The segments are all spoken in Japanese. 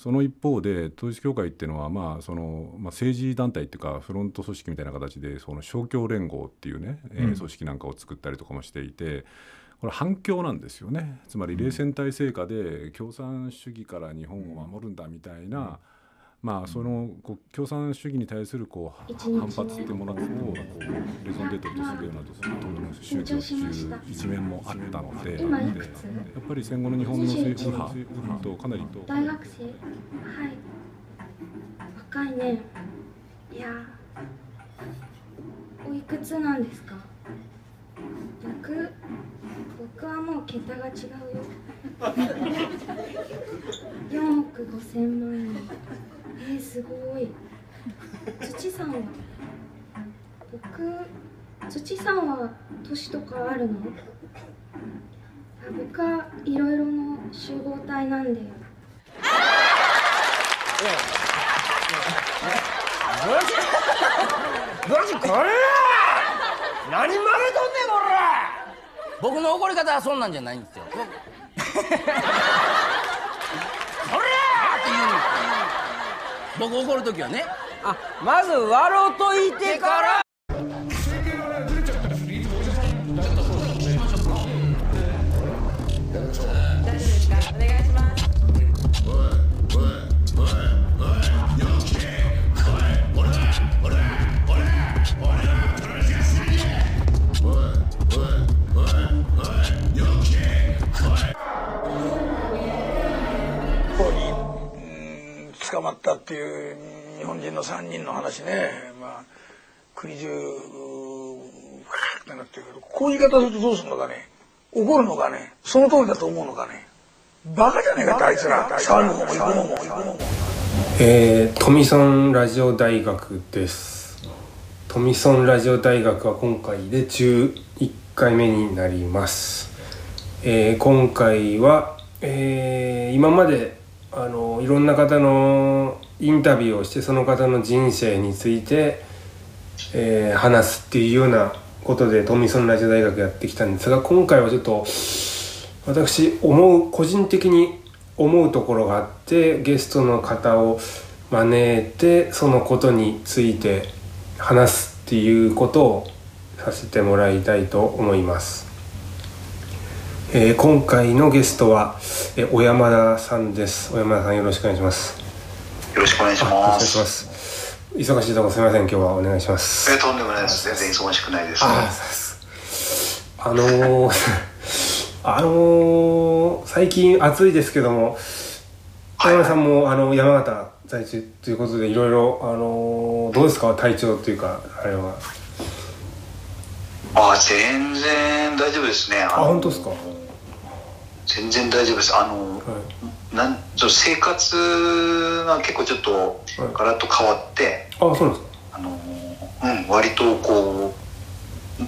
その一方で統一教会っていうのは、まあそのまあ、政治団体っていうかフロント組織みたいな形でその勝共連合っていうね、えー、組織なんかを作ったりとかもしていて。これ反共なんですよね。つまり冷戦体制下で共産主義から日本を守るんだみたいな、まあ、そのこう共産主義に対すするこう反発っていうものをこうレゾンデートとするような宗教っていう一面もあったのでやっぱり戦後の日本の政府派とかなりと大学生はい若いねいやおいくつなんですか？僕僕はもう桁が違うよ。4億5千万円えー、すごい。土さん。は僕土さんは年とかあるの？あ僕はいろいろの集合体なんで。マジこれ何まれとんねんこら僕の怒り方はそんなんじゃないんですよこれって言うんです僕怒る時はね。あまず笑うといてから。捕まったっていう日本人の3人の話ね、まあ、国中、ってなってるけど、こういう言い方するとどうするのかね。怒るのかね。その通りだと思うのかね。バカじゃねえかってあいつら。触るのも行くのも行くのも。えー、トミソンラジオ大学です。トミソンラジオ大学は今回で11回目になります。えー今回は、えー今まであのいろんな方のインタビューをしてその方の人生について、えー話すっていうようなことでトミソンラジオ大学やってきたんですが今回はちょっと私思う個人的に思うところがあってゲストの方を招いてそのことについて話すっていうことをさせてもらいたいと思います。えー今回のゲストは、えー小山田さんです。小山田さんよろしくお願いします。よろしくお願いします。忙しいところすみません今日はお願いします。えとんでもないです。全然忙しくないです。あのーあのー 最近暑いですけども小山田さんもあの山形在住ということでいろいろあのーどうですか？体調というかあれはあ、全然大丈夫ですね。ああ本当ですか？全然大丈夫です。あの、はなん生活が結構ちょっとはい。ガラッと変わって、あそうなんですあの、うん、割とこ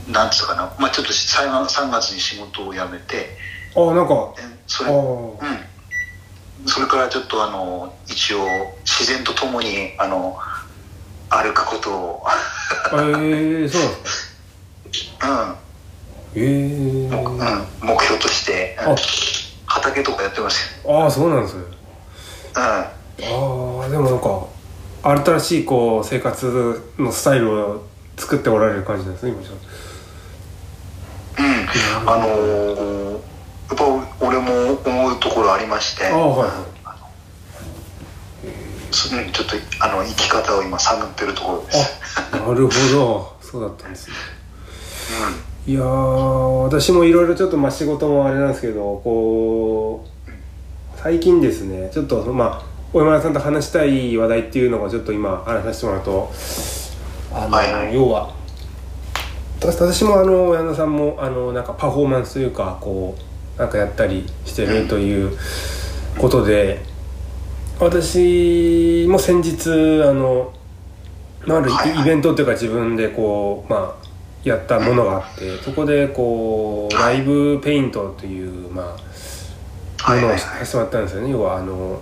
う、なんつうかな、まあちょっと 3, 3月に仕事を辞めて、かあなんかえそあれ、ー。うん。それからちょっとあの、一応自然とともに、あの、歩くことを、えー、そうなんですか？うん。えー、目うん、目標として、うん。あ畑とかやってますああそうなんですね。よ、ああでもなんか新しいこう生活のスタイルを作っておられる感じなんですね今じゃうんうん、あのーやっぱ俺も思うところありましてああはい。はいそうんちょっとあの生き方を今探ってるところです。あなるほど。そうだったんですねいやー私もいろいろちょっとまあ仕事もあれなんですけどこう最近ですねちょっとまあ小山田さんと話したい話題っていうのがちょっと今話させてもらうとあの、はいはい。要は私私もあの小山田さんもあのなんかパフォーマンスというかこうなんかやったりしてるということで私も先日あのまああるイベントというか自分でこうまあやったものがあってそこでこうライブペイントというまあものをはいはいはい。させてもらったんですよね。要はあの、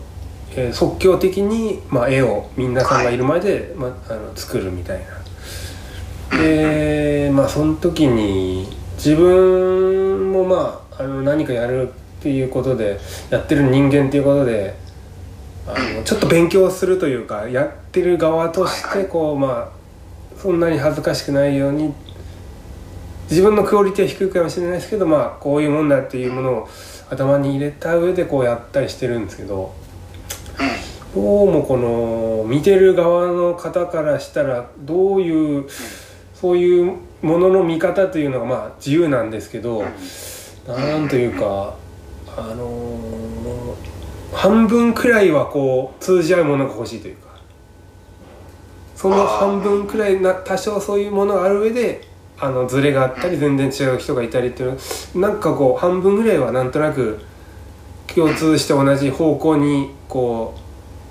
えー即興的に、まあ、絵をみんなさんがいる前で、まあ、あの作るみたいな。でまあその時に自分もまああの何かやるっていうことでやってる人間っていうことであのちょっと勉強するというかやってる側としてこうまあそんなに恥ずかしくないように自分のクオリティは低いかもしれないですけどまあこういうもんだっていうものを頭に入れた上でこうやったりしてるんですけどどうもこの見てる側の方からしたらどういうそういうものの見方というのがまあ自由なんですけどなんというかあの半分くらいはこう通じ合うものが欲しいというかその半分くらいな多少そういうものがある上であのズレがあったり全然違う人がいたりっていうのなんかこう半分ぐらいはなんとなく共通して同じ方向にこ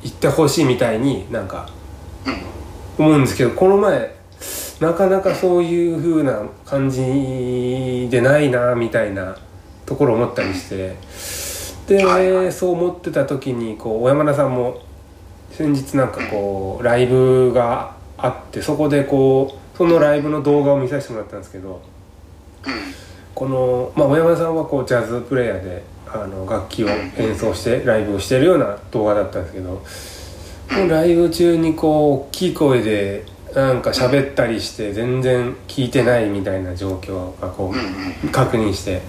う行ってほしいみたいになんか思うんですけどこの前なかなかそういう風な感じでないなみたいなところを思ったりしてで、そう思ってた時にこう小山田さんも先日なんかこうライブがあってそこでこうそのライブの動画を見させてもらったんですけどこの、まあ、小山さんはこうジャズプレイヤーであの楽器を演奏してライブをしてるような動画だったんですけどこのライブ中にこう大きい声でなんか喋ったりして全然聞いてないみたいな状況がこう確認して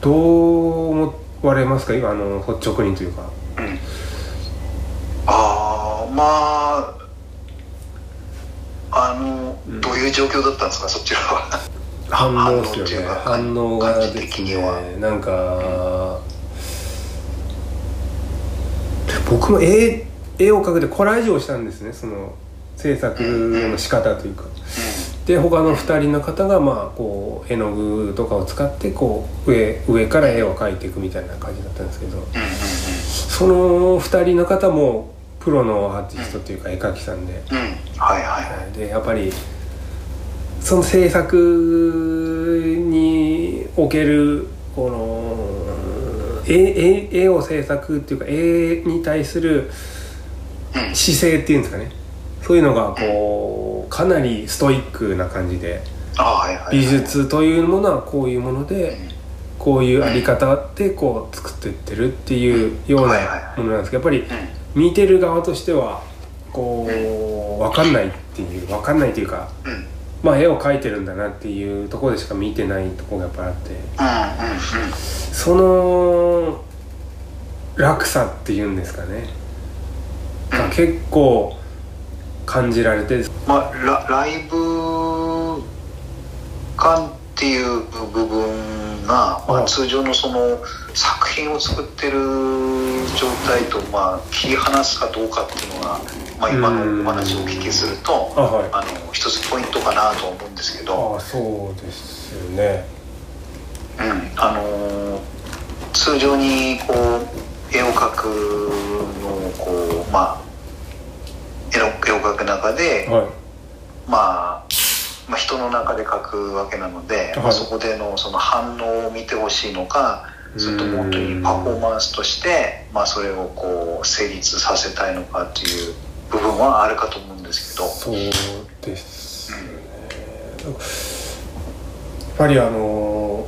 どう思われますか？今あの率直にというか。ああまああの、どういう状況だったんですかそちらは？反応ですよね反応がですねなんか、僕も絵絵を描くでコラージュをしたんですねその制作の仕方というか、で他の2人の方がまあこう絵の具とかを使ってこう上上から絵を描いていくみたいな感じだったんですけど、その2人の方もプロのアーティストというか絵描きさんで、うん。はいはいはい。でやっぱりその制作におけるこの絵絵絵を制作っていうか絵に対する姿勢っていうんですかね。そういうのがこうかなりストイックな感じで。美術というものはこういうものでこういうあり方でこう作っていってるっていうようなものなんですけどやっぱり見てる側としてはこう分かんないっていう分かんないというかまあ絵を描いてるんだなっていうところでしか見てないところがやっぱりあって。その落差っていうんですかね。が結構感じられて。まあラライブ感っていう部分が、まあ、はい。通常のその作品を作ってる状態と、まあ、切り離すかどうかっていうのが、まあ、今のお話をお聞きするとあはい。あの一つポイントかなと思うんですけど、ああそうですよね。うん、あの通常にこう絵を描くのをこうまあ絵の絵を描く中で、はい。まあ、まあ人の中で描くわけなので、まあはいそこでのその反応を見てほしいのかそれとも本当にパフォーマンスとして、まあ、それをこう成立させたいのかっていう部分はあるかと思うんですけど。そうですね。やっぱりあの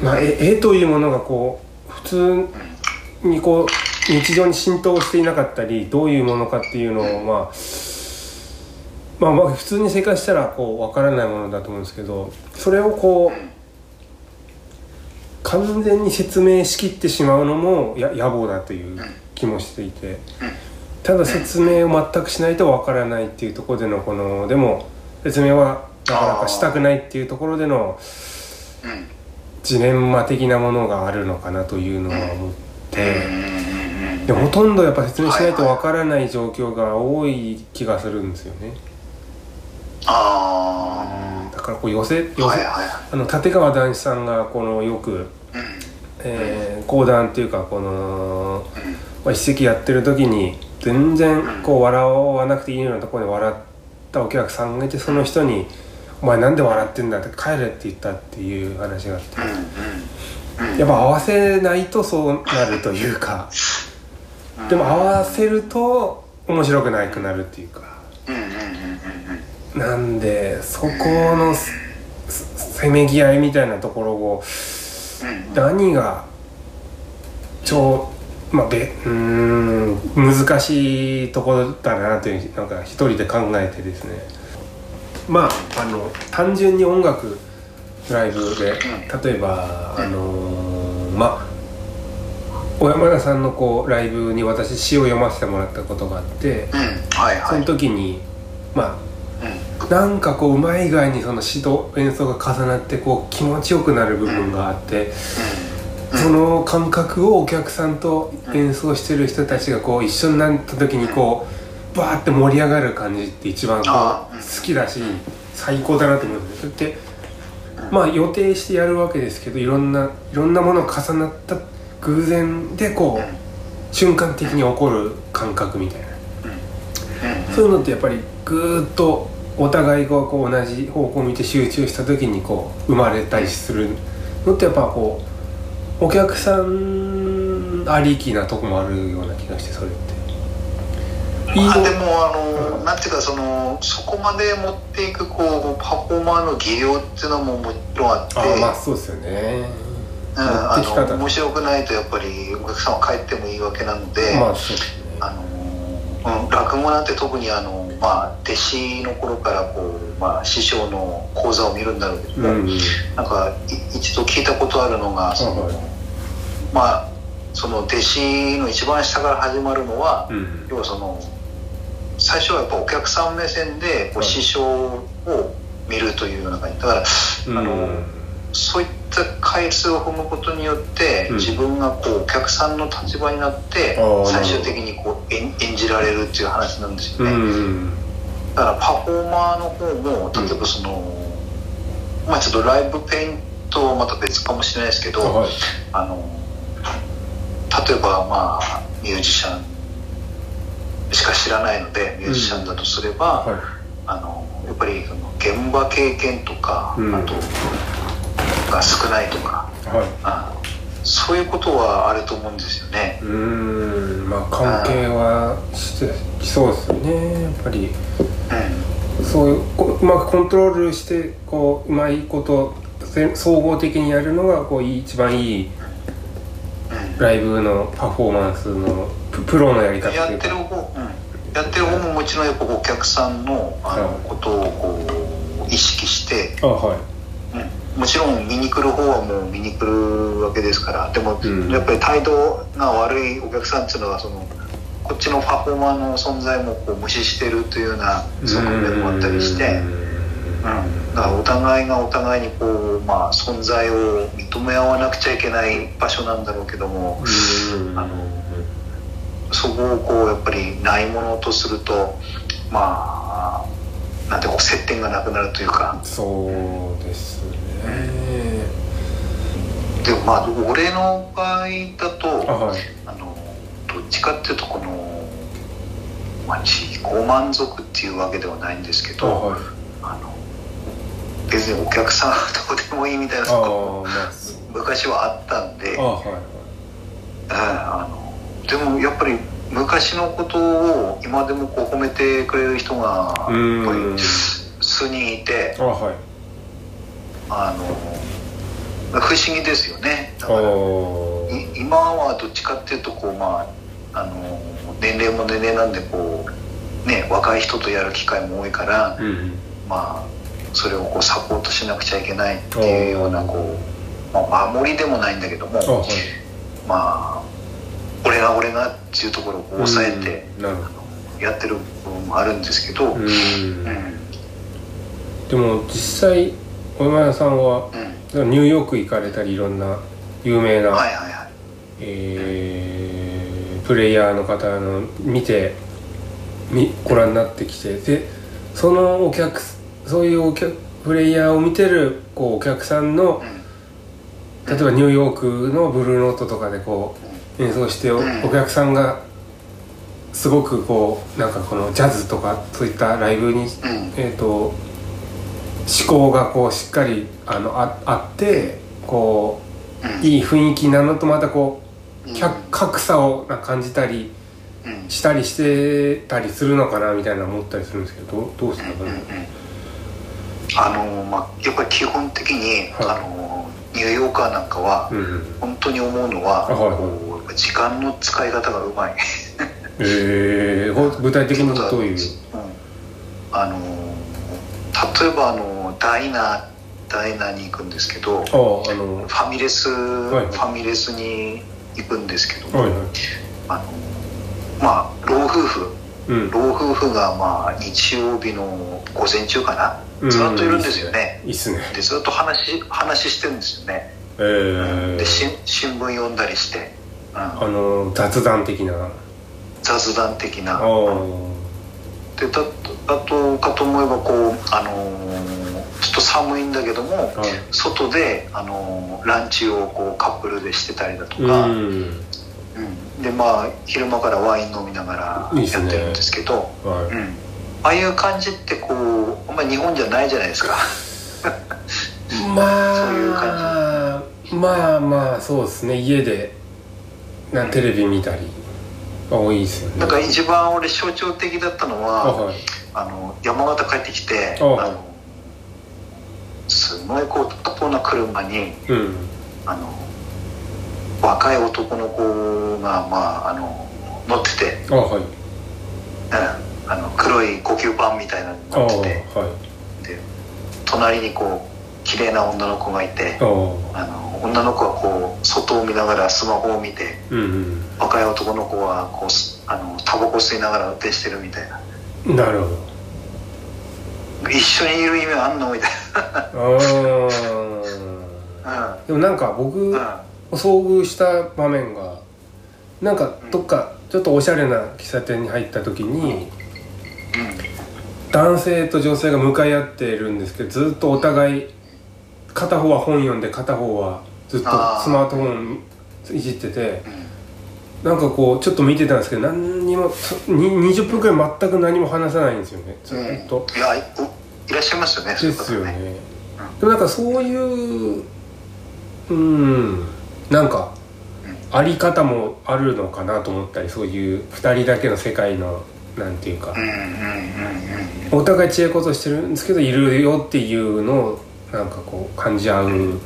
まあ絵絵というものがこう普通にこう日常に浸透していなかったりどういうものかっていうのをまあまあまあ普通に生活したらこう分からないものだと思うんですけどそれをこう完全に説明しきってしまうのもや野暮だという気もしていてただ説明を全くしないと分からないっていうところでのこのでも説明はなかなかしたくないっていうところでのうん。ジレンマ的なものがあるのかなというのは思って。でもほとんどやっぱ説明しないとわからない状況が多い気がするんですよね。あだからこう寄せ寄せ、あはいはい。あの立川談志さんがこのよく、うん。えー講談っていうかこの、まあ、一席やってる時に全然こう笑わなくていいようなところで笑ったお客さんがいてその人に「お前なんで笑ってんだ」って帰れって言ったっていう話があって。うんうんやっぱ合わせないとそうなるというか。でも合わせると面白くなくなるっていうか。うんうんうんうんうんなんでそこのせめぎ合いみたいなところをうん何がちょまあべうーん難しいところだなというなんか一人で考えてですね。まああの単純に音楽ライブで例えばあのーまあ小山田さんのこうライブに私詩を読ませてもらったことがあってうん。はいはい。その時にまうんあなんかこううまい以外にその詩と演奏が重なってこう気持ちよくなる部分があって。その感覚をお客さんと演奏してる人たちがこう一緒になった時にこうバーって盛り上がる感じって一番こあう好きだし最高だなと思うんですそれってまあ予定してやるわけですけどいろんないろんなものが重なった偶然でこう瞬間的に起こる感覚みたいな。そういうのってやっぱりぐーっとお互いがこう同じ方向を見て集中した時にこう生まれたりするのってやっぱこうお客さんありきなとこもあるような気がしてそれって。いいまあ、でのもあの、なんていうかそのそこまで持っていくこうパフォーマーの技量っていうのももちろんあってあまあそうですよね。うん、あ持ってき方の面白くないとやっぱりお客さんは帰ってもいいわけなので、まあそうですね。あのうん、落語なんて特にあの、まあ、弟子の頃からこう、まあ、師匠の講座を見るんだろうけども、うん。なんかい一度聞いたことあるのがその、はい。まあその弟子の一番下から始まるのは、うん要はその最初はやっぱお客さん目線でこうはい。師匠を見るというような感じ。だから、あのそういった回数を踏むことによって、うん。自分がこうお客さんの立場になって最終的にこう演演じられるっていう話なんですようね、んだからパフォーマーの方も例えばその、まあちょっとライブペイントはまた別かもしれないですけど、はい。あの例えばまあミュージシャンしか知らないのでミュージシャンだとすれば、はい。あのやっぱりその現場経験とか、うん。あとが少ないとかはい。あそういうことはあると思うんですよね。うーん。まあ関係はしてきそうですよね。やっぱり。うそういうこううまくコントロールしてこううまいことせ総合的にやるのがこう一番いいライブのパフォーマンスのププロのやり方やってる方、うん、やってる方ももちろんやっぱお客さんのあのはい。ことをこう意識して、あはい。うん、もちろん見に来る方はもう見に来るわけですから。でも、うん。やっぱり態度が悪いお客さんっていうのはそのこっちのパフォーマーの存在もこう無視してるというような側面もあったりして。うん、だからお互いがお互いにこう、まあ、存在を認め合わなくちゃいけない場所なんだろうけども、うん。あのそこをこうやっぱりないものとするとまあなんてこう接点がなくなるというか。そうですねでもまあ俺の場合だとあはい。あのどっちかっていうとこの、まあ、自己満足っていうわけではないんですけあどはい。あの別にお客さんは どうでもいいみたいなあとこ昔はあったんであはいあのでもやっぱり昔のことを今でもこう褒めてくれる人がやっぱうんり数人いてあはいあの不思議ですよね。だあから今はどっちかっていうとこうまああの年齢も年齢なんでこうね若い人とやる機会も多いからうんまあそれをこうサポートしなくちゃいけないっていうようなこう、まあ、守りでもないんだけどもあはい。まあ俺が俺がっていうところを抑えてうんやってる部分もあるんですけど、うん。でも実際小山田さんはうん。ニューヨーク行かれたりいろんな有名な、はいはいはい。えープレイヤーの方の見てみご覧になってきてでそのお客そういうお客プレイヤーを見てるこうお客さんの例えばニューヨークのブルーノートとかでこう演奏しておうん。お客さんがすごくこうなんかこのジャズとかそういったライブにうん。えー、と思考がこうしっかりあのああってこういい雰囲気なのとまたこう格差をな感じたりうん。したりしてたりするのかなみたいな思ったりするんですけどどうですか？うんうんねあのまあやっぱり基本的に、はい。あのニューヨーカーなんかはうんうん。本当に思うのは、あはい。時間の使い方がうまい、ええほ具体的にどういう。うん、あの例えばあのダイナーダイナーに行くんですけどあのファミレス、いはい。ファミレスに行くんですけども、はいはい。あのまあ老夫婦。うん。老夫婦がまあ日曜日の午前中かな？うん。ずっといるんですよね、いいっすね。でずっと話話してるんですよね、ええでし新聞読んだりして、うん。あの雑談的な。あ雑談的な。あでだあとかと思えばこうあのーちょっと寒いんだけどもはい外で、あのーランチをこうカップルでしてたりだとうか、ん。うん。でまあ昼間からワイン飲みながらやってるんですけどはうん、ああいう感じってこうあんまり日本じゃないじゃないですか。いまあ そういう感まあまあそうですね。家でなテレビ見たりが多いですよね。なんか一番俺象徴的だったのあははい。あの山形帰ってきてああのすごいこうタポな車にうん。あの若い男の子が、まあ、あの乗ってて、あはい。うん、あの黒い呼吸板みたいなのあ乗って。てはい。で隣にこう綺麗な女の子がいて。あの女の子はこう外を見ながらスマホを見てうん若い男の子はこうすあのタバコ吸いながら運転してるみたいな。うんなるほど一緒にいる意味あんの？みたいああなでもなんか僕うん、うん遭遇した場面がなんかどっかちょっとおしゃれな喫茶店に入った時に男性と女性が向かい合っているんですけどずっとお互い片方は本読んで片方はずっとスマートフォンいじっててなんかこうちょっで見てたんですけど何にもそに20分くらい全く何も話さないんですよねずっと。いやいいらっしゃいますよねそうですよね。ねでもなんかそういううんなんかあり方もあるのかなと思ったりそういう2人だけの世界のなんていうかお互い知恵ことしてるんですけどいるよっていうのをなんかこう感じ合う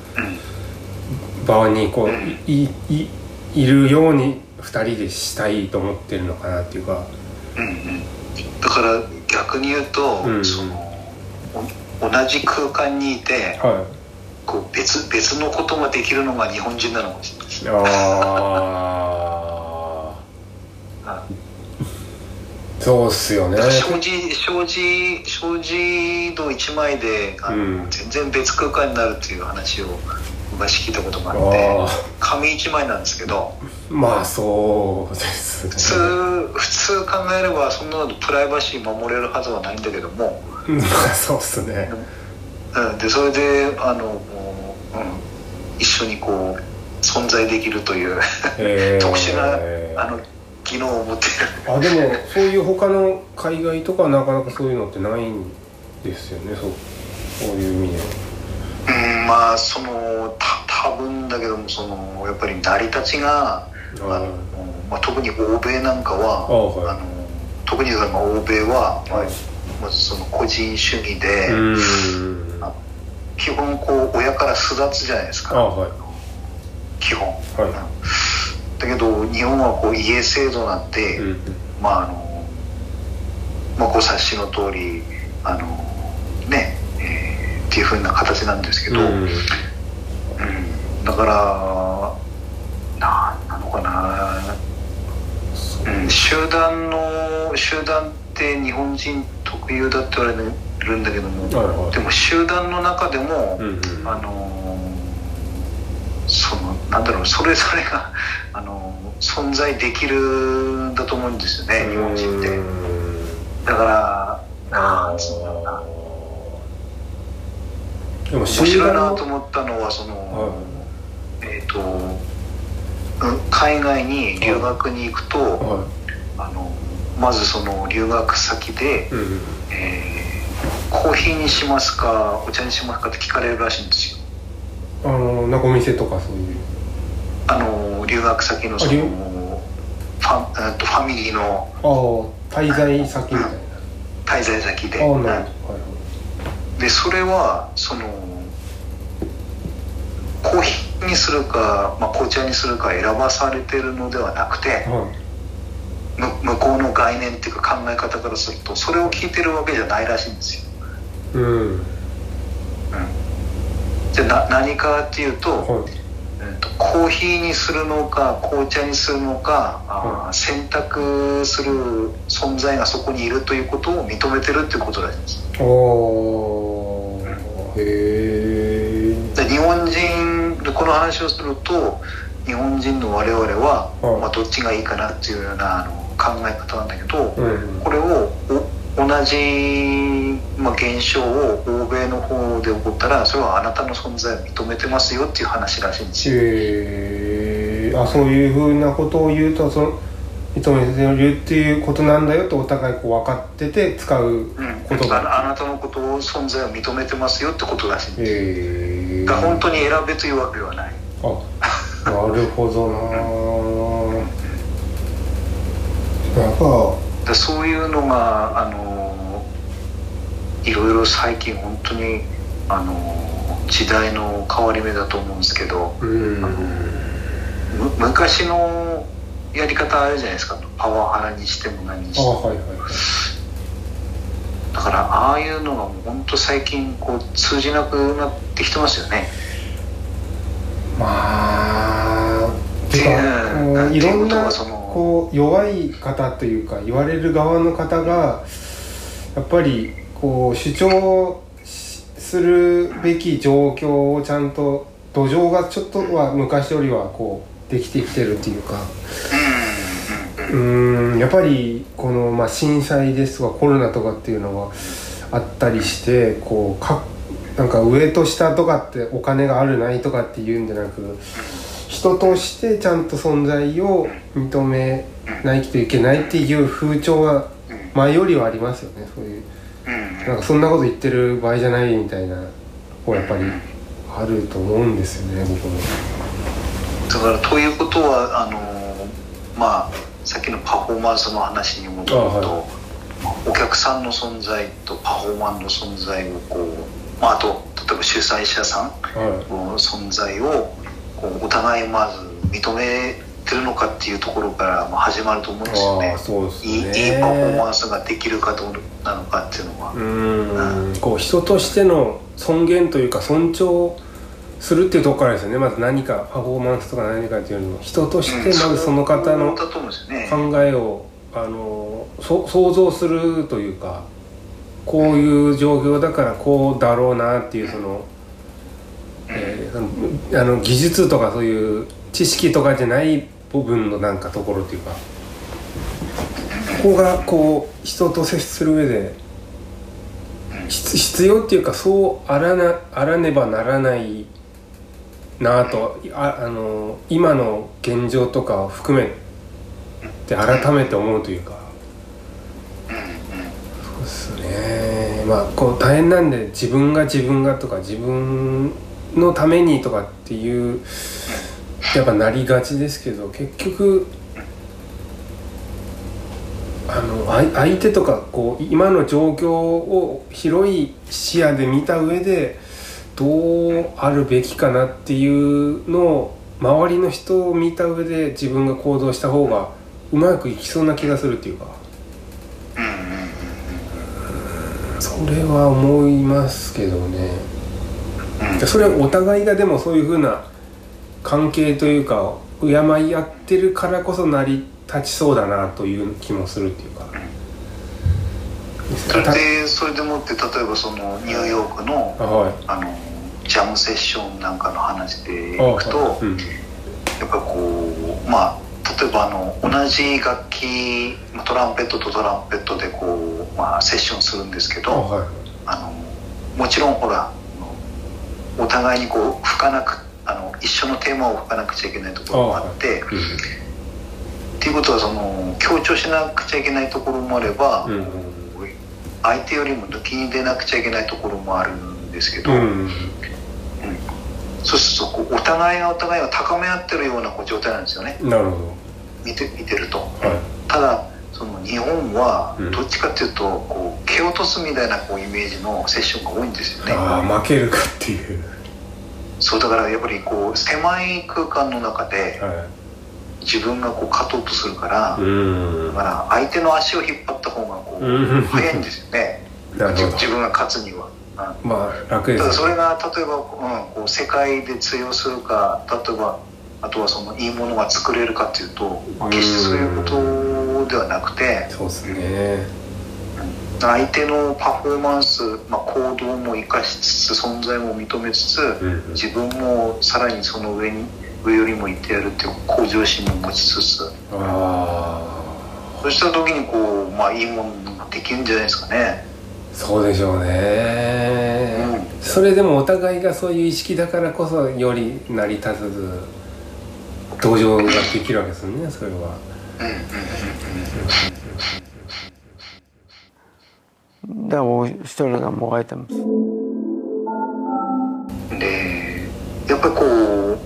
場にこういいいるように2人でしたいと思ってるのかなっていうか。うんうん。だから逆に言うと、うんそのお同じ空間にいてはこう別別のことができるのが日本人なのかもしれない。ああ。そうっすよね。障子障子障子の一枚であの、うん。全然別空間になるっていう話を昔聞いたことがああってあ紙一枚なんですけどまあそうです普通普通考えればそんなのプライバシー守れるはずはないんだけども、まあそうっすね。うん、でそれであの、もううん、一緒にこう存在できるというえー。特殊なあの機能を持っている。あでもそういう他の海外とかはなかなかそういうのってないんですよね。そうそういう意味でうんまあそのた多分だけどもそのやっぱり成り立ちがあの、まあ、特に欧米なんかはあはい。あの特にその欧米は、まあはい。まずその個人主義で、基本こう親から巣立つじゃないですか。はい。基本、はい。だけど日本はこう家制度なんて、うん。まああの、まあ、ご察しの通りあのね、えーっていうふうな形なんですけど、うん。うん。だからなんなのかな、うん、集団の集団って日本人特有だって言われるんだけども、はいはい。でも集団の中でも、うんうん。あのそのなんだろうそれぞれが あの存在できるんだと思うんですよね日本人って。うだからなんつうんだろうなでも面白い。な団と思ったのはその、はえっ、とうん海外に留学に行くと、はあのまずその留学先で、いうん。えーコーヒーにしますかお茶にしますかって聞かれるらしいんですよ。あのなんかお店とかそういう。あの留学先のそのファえっとファミリーのああ滞在先みたい滞在先で。はいでそれはそのコーヒーにするか、まあ、紅茶にするか選ばされてるのではなくてはむ向こうの概念っていうか考え方からするとそれを聞いてるわけじゃないらしいんですよ。いうん。じゃ何かっていうと,、はい。えーとコーヒーにするのか紅茶にするのか、あー選択する存在がそこにいるということを認めてるっていうことです。おー。へえで日本人でこの話をすると日本人の我々は、はいまあ、どっちがいいかなっていうようなあの考え方なんだけど、うん。これをお同じ、まあ、現象を欧米の方で起こったらそれはあなたの存在を認めてますよっていう話らしいんです。よ。えー、あそういうふうなことを言うとその認めてるっていうことなんだよってお互いこう分かってて使ううん、言葉ああなたのことを存在を認めてますよってことらしいんです。えー、だ本当に選べというわけではない。あなるほどな。やっぱでそういうのがあのいろいろ最近本当にあの時代の変わり目だと思うんですけど昔のやり方あるじゃないですか。パワハラにしても何にしても。あはいはいはい。だからああいうのがもう本当最近こう通じなくなってきてますよね。まあうん。いろんなこう弱い方というか言われる側の方がやっぱりこう主張するべき状況をちゃんと土壌がちょっとは昔よりはこうできてきてるっていうか。うんやっぱりこの、まあ、震災ですとかコロナとかっていうのがあったりしてこうかなんか上と下とかってお金があるないとかっていうんじゃなく人としてちゃんと存在を認めないといけないっていう風潮が前よりはありますよねそういう。なんかそんなこと言ってる場合じゃないみたいなこうやっぱりあると思うんですよね僕も。だからということはあのまあさっきのパフォーマンスの話に戻ると、あはお客さんの存在とパフォーマンスの存在をこう、まあ、あと例えば主催者さんはい。の存在をこうお互いまず認めてるのかっていうところからまあ始まると思うんですよね。そうですいいね。いいパフォーマンスができるかどうなのかっていうのは、うーん。こう人としての尊厳というか尊重するっていうところからですよね。まず何かパフォーマンスとか何かっていうよりも人としてまずその方の。考えをあのそ想像するというかこういう状況だからこうだろうなっていうその,、えーあの技術とかそういう知識とかじゃない部分のなんかところっていうかここがこう人と接する上で必要っていうかそうあらなあらねばならないなぁとああの今の現状とかを含めて改めて思うというか。そうですね。まあこう大変なんで自分が自分がとか自分のためにとかっていうやっぱなりがちですけど結局あの相相手とかこう今の状況を広い視野で見た上でどうあるべきかなっていうのを周りの人を見た上で自分が行動した方がうまくいきそうな気がするっていうか。それは思いますけどね。それはお互いがでもそういうふうな関係というか敬い合ってるからこそ成り立ちそうだなという気もするっていうか。でそれでもって例えばそのニューヨークのあはい。あのジャムセッションなんかの話でいあくと、はい。うん。やっぱこうまあ例えばあの同じ楽器まあトランペットとトランペットでこう、まあ、セッションするんですけどあはい。あのもちろんほらお互いにこう吹かなくあの一緒のテーマを吹かなくちゃいけないところもあって、っていうことはその強調しなくちゃいけないところもあれば、うん。相手よりも抜きに出なくちゃいけないところもあるんですけど、うん。そうするとお互いがお互いを高め合ってるようなこう状態なんですよね。なるほ見て見てると。どはい。ただその日本はうん。どっちかっていうとこう蹴落とすみたいなこうイメージのセッションが多いんですよね。ああ負けるかっていうそうだからやっぱりこう狭い空間の中では自分がこう勝とうとするから、いうん。だから相手の足を引っ張った方がこう、うん。早いんですよね。自分が勝つには。うん。まあ楽ですただそれねが例えば、うん、こう世界で通用するか例えばあとはそのいいものが作れるかっていうとまあ決してそういうことではなくてそうですね相手のパフォーマンス、まあ、行動も生かしつつ存在も認めつつうん自分もさらにその上に上よりも行ってやるっていう向上心も持ちつつ。あそうした時にこう、まあ、いいものができるんじゃないですかね。あそうでしょうね、うん。それでもお互いがそういう意識だからこそより成り立つ同情ができるわけですよねそれはでも一人がもがいてます。でやっぱりこう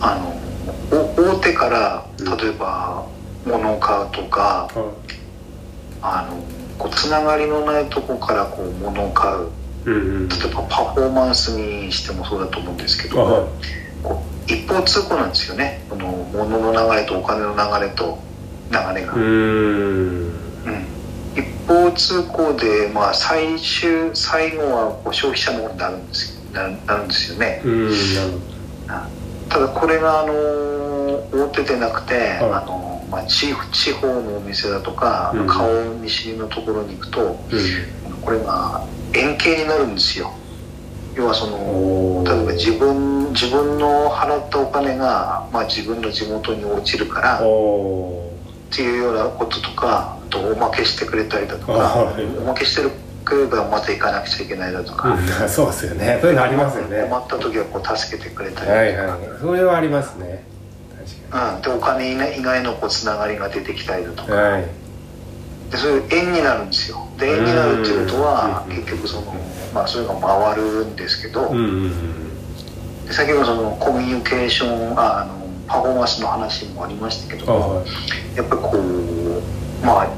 あのお大手から例えば物を買うとか、あのこうつながりのないとこからこう物を買う。うんうん。例えばパフォーマンスにしてもそうだと思うんですけど、あはいこう一方通行なんですよねこの物の流れとお金の流れと流れが、うーんうん一方通行で、まあ、最終最後はこう消費者の方になるんですよななるんですよね、うんなるほただこれがあの大手でなくて、はい。あのまあ、地地方のお店だとか、うん。顔見知りのところに行くとどこれが円形になるんですよ。要はその例えば自分自分の払ったお金が、まあ、自分の地元に落ちるからうんっおていうようなこととかあとおまけしてくれたりだとか、はい。おまけしてくればまた行かなくちゃいけないだとか、ーうん そうですよね。そういうのありますよね。困った時はこう助けてくれたりはだとか、いはい。それはありますね。確うん、でお金以外のこうつながりが出てきたりだとか、はい。でそういう円になるんですよ。で円になるっていうことはうん結局その、まあ、それが回るんですけど、うんうん。で先ほどそのコミュニケーションああのパフォーマンスの話もありましたけどはいやっぱりこうまあ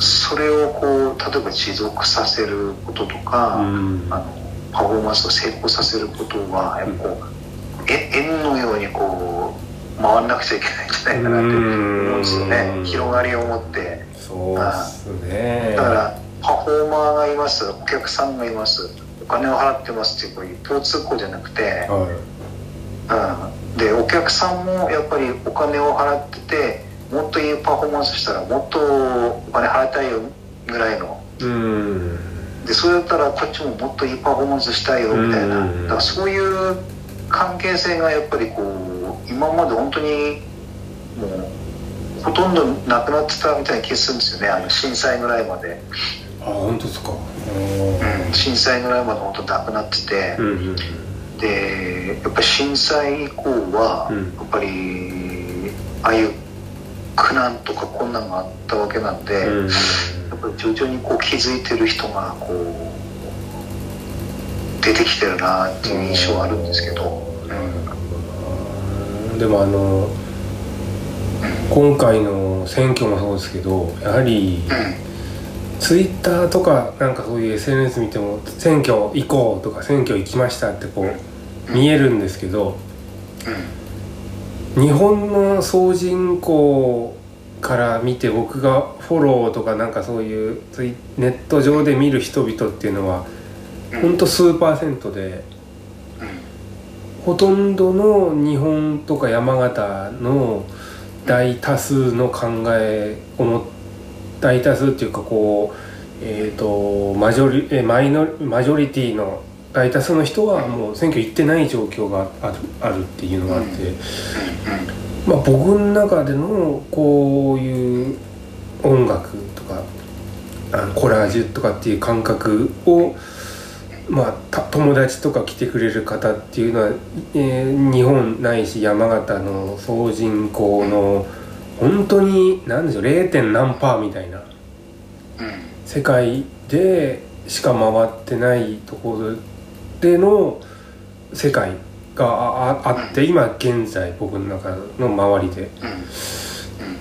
それをこう例えば持続させることとか、うん。あのパフォーマンスを成功させることはやっぱこう、え円のようにこう回らなくちゃいけないんじゃないかなって思うんですよね。うん。広がりを持って。そうね。だからパフォーマーがいますお客さんがいますお金を払ってますっていうこう一方通行じゃなくて、はうん、でお客さんもやっぱりお金を払っててもっといいパフォーマンスしたらもっとお金払いたいよぐらいの。でそれだったらこっちももっといいパフォーマンスしたいよみたいな。うん。だからそういう関係性がやっぱりこう今まで本当にもうほとんどなくなってたみたいな気がするんですよね。あの震災ぐらいまで、あ本当ですか。うん、震災ぐらいまで本当なくなってて、うんうんでやっぱり震災以降は、うん。やっぱりああいう苦難とか困難があったわけなんで、うん。やっぱり徐々にこう気づいてる人がこう出てきてるなっていう印象はあるんですけど、うん。でもあの今回の選挙もそうですけどやはりツイッターとかなんかそういう SNS 見ても選挙行こうとか選挙行きましたってこう見えるんですけど日本の総人口から見て僕がフォローとかなんかそういうネット上で見る人々っていうのはほんと数パーセントでほとんどの日本とか山形の大多数の考えをも大多数っていうかこうえっ、とマジョリえマイノマジョリティの大多数の人はもう選挙行ってない状況があるあるっていうのがあって、まあ僕の中でのこういう音楽とかあのコラージュとかっていう感覚をまあ、友達とか来てくれる方っていうのは、えー日本ないし山形の総人口の本当に何でしょう 0. 何パーみたいな。世界でしか回ってないところでの世界があって今現在僕の中の周りで。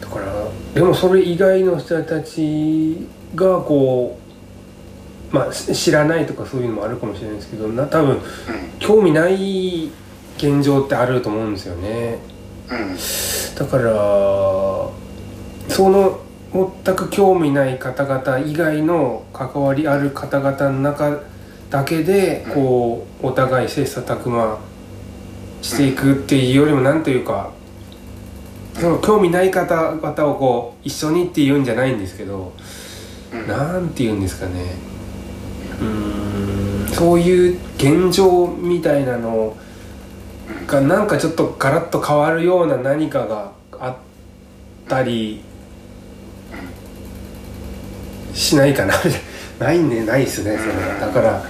だからでもそれ以外の人たちがこうまあし知らないとかそういうのもあるかもしれないですけどな多分興味ない現状ってあると思うんですよね。うんだからその全く興味ない方々以外の関わりある方々の中だけでこうお互い切磋琢磨していくっていうよりもなんというかその興味ない方々をこう一緒にっていうんじゃないんですけどうん。なんて言うんですかね。うーん。そういう現状みたいなのがなんかちょっとガラッと変わるような何かがあったりしないかな。ないねないですねそれ。はだから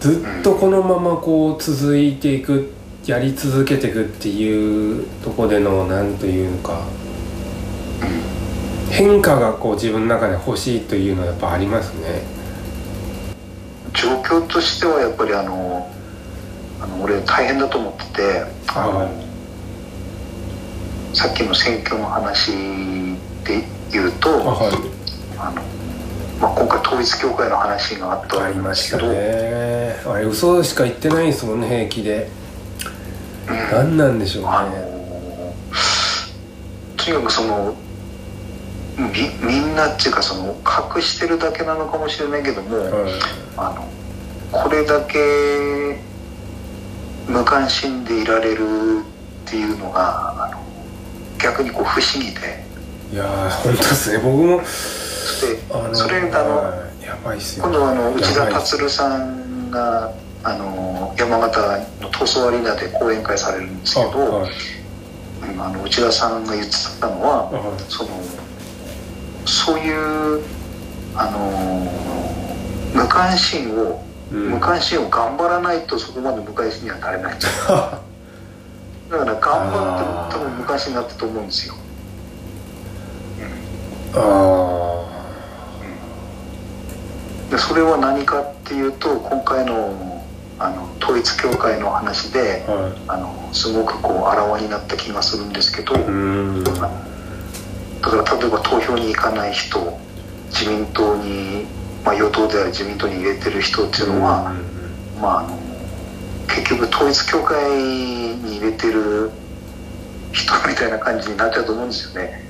ずっとこのままこう続いていくやり続けていくっていうとこでの何というのか変化がこう自分の中で欲しいというのはやっぱありますね。状況としてはやっぱりあのあの俺大変だと思っててあの、はい。さっきの選挙の話で言うとあはい。あの、まあ、今回統一教会の話があったあわけですけど、ね。あれ嘘しか言ってないですもんね平気で。何なんでしょうあねのとにかくそのみみんなっていうかその隠してるだけなのかもしれないけども、はい。あのこれだけ無関心でいられるっていうのがあの逆にこう不思議で。いやー本当ですね。僕もそしてあのそれあのはいやばいっすよ。今度はあの内田達さんがあの山形の塗装アリーナで講演会されるんですけど、あはい。うんあの内田さんが言ってたのは、はい。そのそういうあの無関心を、うん無関心を頑張らないとそこまで無関心にはなれない。だから頑張っても多分無関心になったと思うんですよ。あでそれは何かっていうと今回のあの統一教会の話であはい。あのすごくこうあらわになった気がするんですけど、だから例えば投票に行かない人自民党に、まあ、与党である自民党に入れてる人っていうのは、まあ、あの結局統一教会に入れてる人みたいな感じになっちゃうと思うんですよね、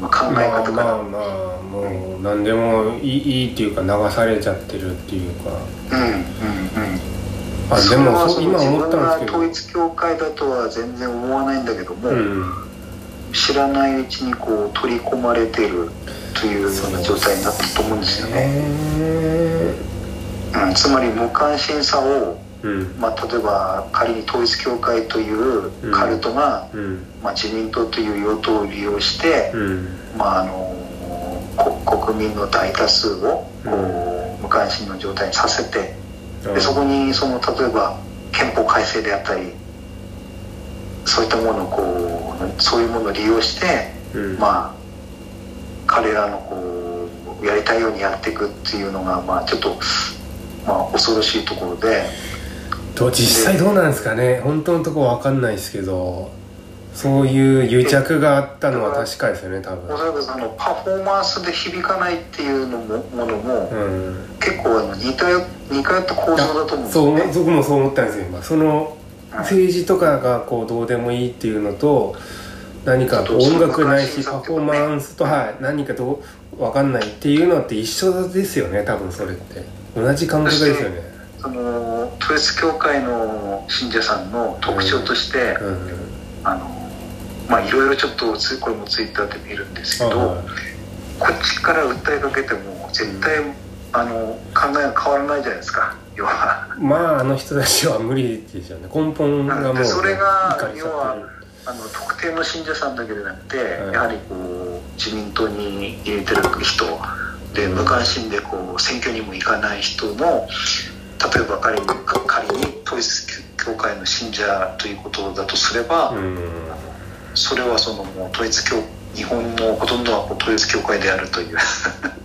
まあ、考えまあ方から、まあまあもう何でもいいいいっていうか流されちゃってるっていうか。うんうんうん。あでそれはもその自分思ったんですけど。が統一教会だとは全然思わないんだけども、うん知らないうちにこう取り込まれてるというような状態になったと思うんですよね、へうん、つまり無関心さを、ーうん。まあ、例えば仮に統一教会というカルトが、うん。まあ、自民党という与党を利用して、うん。まあ、あのこ国民の大多数をこう無関心の状態にさせてでそこにその例えば憲法改正であったりそういったものをこうそういうものを利用して、うん。まあ彼らのこうやりたいようにやっていくっていうのがまあちょっと、まあ、恐ろしいところで。と実際どうなんですかね。本当のとこわかんないですけどそういう癒着があったのは確かですよね多分。おそらくそのパフォーマンスで響かないっていうのもものも、うん。結構似たよ似通った構造だと思うんですそうよね。僕もそう思ったんですよ今。その政治とかがこうどうでもいいっていうのと何か音楽ないしパフォーマンスとはい。何かどうわかんないっていうのって一緒ですよね多分それって。同じ感覚ですよね。その統一教会の信者さんの特徴として、うん。あのまあいろいろちょっとつこれもツイッターで見るんですけど、はこっちから訴えかけても絶対、あの考えが変わらないじゃないですか要は。いまああの人たちは無理でしょうね。根本がもうでそれが要はあの特定の信者さんだけでなくて、うんやはりこう自民党に入れてる人で無関心でこう選挙にも行かない人も例えば仮に仮に統一教会の信者ということだとすれば、うん。それはそのもう統一教日本のほとんどは統一教会であるという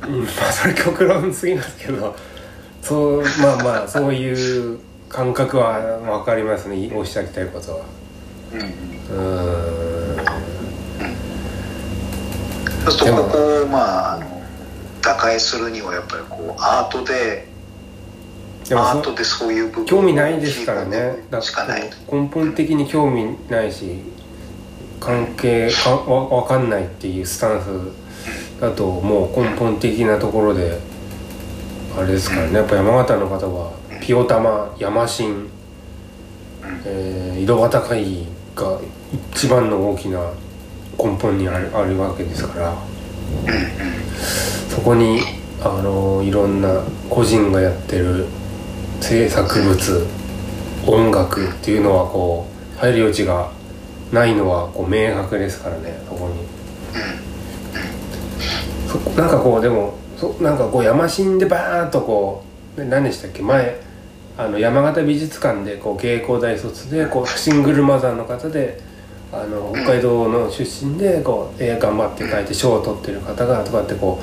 うんまあそれ極論すぎますけどそうまあまあそういう感覚は分かりますね。おっしゃりたいことは。うんうーん。そうするとここをまああの打開するにはやっぱりこうアートでアートでそういう部分を興味ないですからね。だしかない。根本的に興味ないし関係かわわかんないっていうスタンスだともう根本的なところであれですからね。やっぱ山形の方はピオタマ山新、えー井戸端会議が一番の大きな根本にあるあるわけですから。そこにあのいろんな個人がやってる制作物音楽っていうのはこう入る余地がないのはこう明白ですからねそこに。そなんかこうでもそなんかこう山新でバーンとこう何でしたっけ？前あの山形美術館でこう芸工大卒でこう シングルマザーの方であの北海道の出身でこう絵頑張って描いて賞を取ってる方がとかってこ